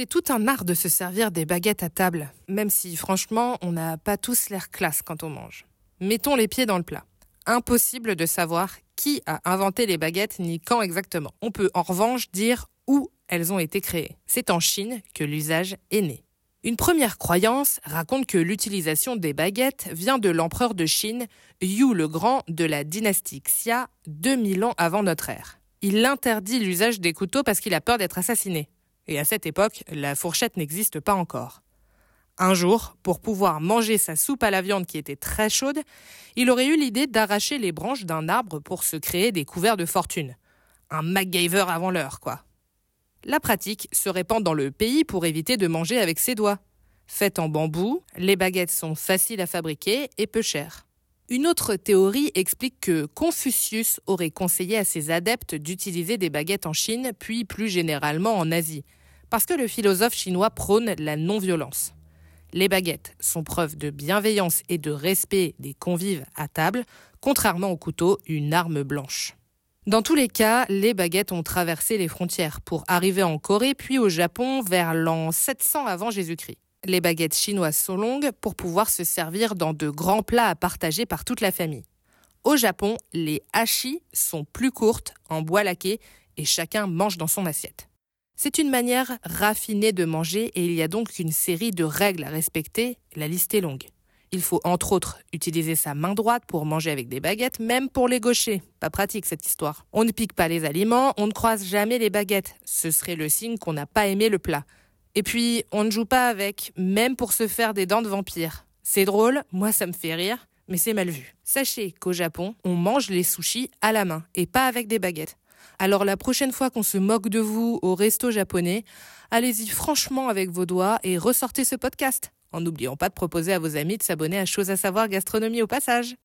C'est tout un art de se servir des baguettes à table, même si franchement on n'a pas tous l'air classe quand on mange. Mettons les pieds dans le plat. Impossible de savoir qui a inventé les baguettes ni quand exactement. On peut en revanche dire où elles ont été créées. C'est en Chine que l'usage est né. Une première croyance raconte que l'utilisation des baguettes vient de l'empereur de Chine, Yu le Grand de la dynastie Xia, 2000 ans avant notre ère. Il interdit l'usage des couteaux parce qu'il a peur d'être assassiné. Et à cette époque, la fourchette n'existe pas encore. Un jour, pour pouvoir manger sa soupe à la viande qui était très chaude, il aurait eu l'idée d'arracher les branches d'un arbre pour se créer des couverts de fortune. Un MacGyver avant l'heure, quoi. La pratique se répand dans le pays pour éviter de manger avec ses doigts. Faites en bambou, les baguettes sont faciles à fabriquer et peu chères. Une autre théorie explique que Confucius aurait conseillé à ses adeptes d'utiliser des baguettes en Chine, puis plus généralement en Asie, parce que le philosophe chinois prône la non-violence. Les baguettes sont preuve de bienveillance et de respect des convives à table, contrairement au couteau, une arme blanche. Dans tous les cas, les baguettes ont traversé les frontières pour arriver en Corée puis au Japon vers l'an 700 avant Jésus-Christ. Les baguettes chinoises sont longues pour pouvoir se servir dans de grands plats à partager par toute la famille. Au Japon, les hachis sont plus courtes, en bois laqué, et chacun mange dans son assiette. C'est une manière raffinée de manger et il y a donc une série de règles à respecter, la liste est longue. Il faut entre autres utiliser sa main droite pour manger avec des baguettes, même pour les gauchers. Pas pratique cette histoire. On ne pique pas les aliments, on ne croise jamais les baguettes. Ce serait le signe qu'on n'a pas aimé le plat. Et puis, on ne joue pas avec, même pour se faire des dents de vampire. C'est drôle, moi ça me fait rire, mais c'est mal vu. Sachez qu'au Japon, on mange les sushis à la main et pas avec des baguettes. Alors la prochaine fois qu'on se moque de vous au resto japonais, allez-y franchement avec vos doigts et ressortez ce podcast en n'oubliant pas de proposer à vos amis de s'abonner à Choses à savoir gastronomie au passage.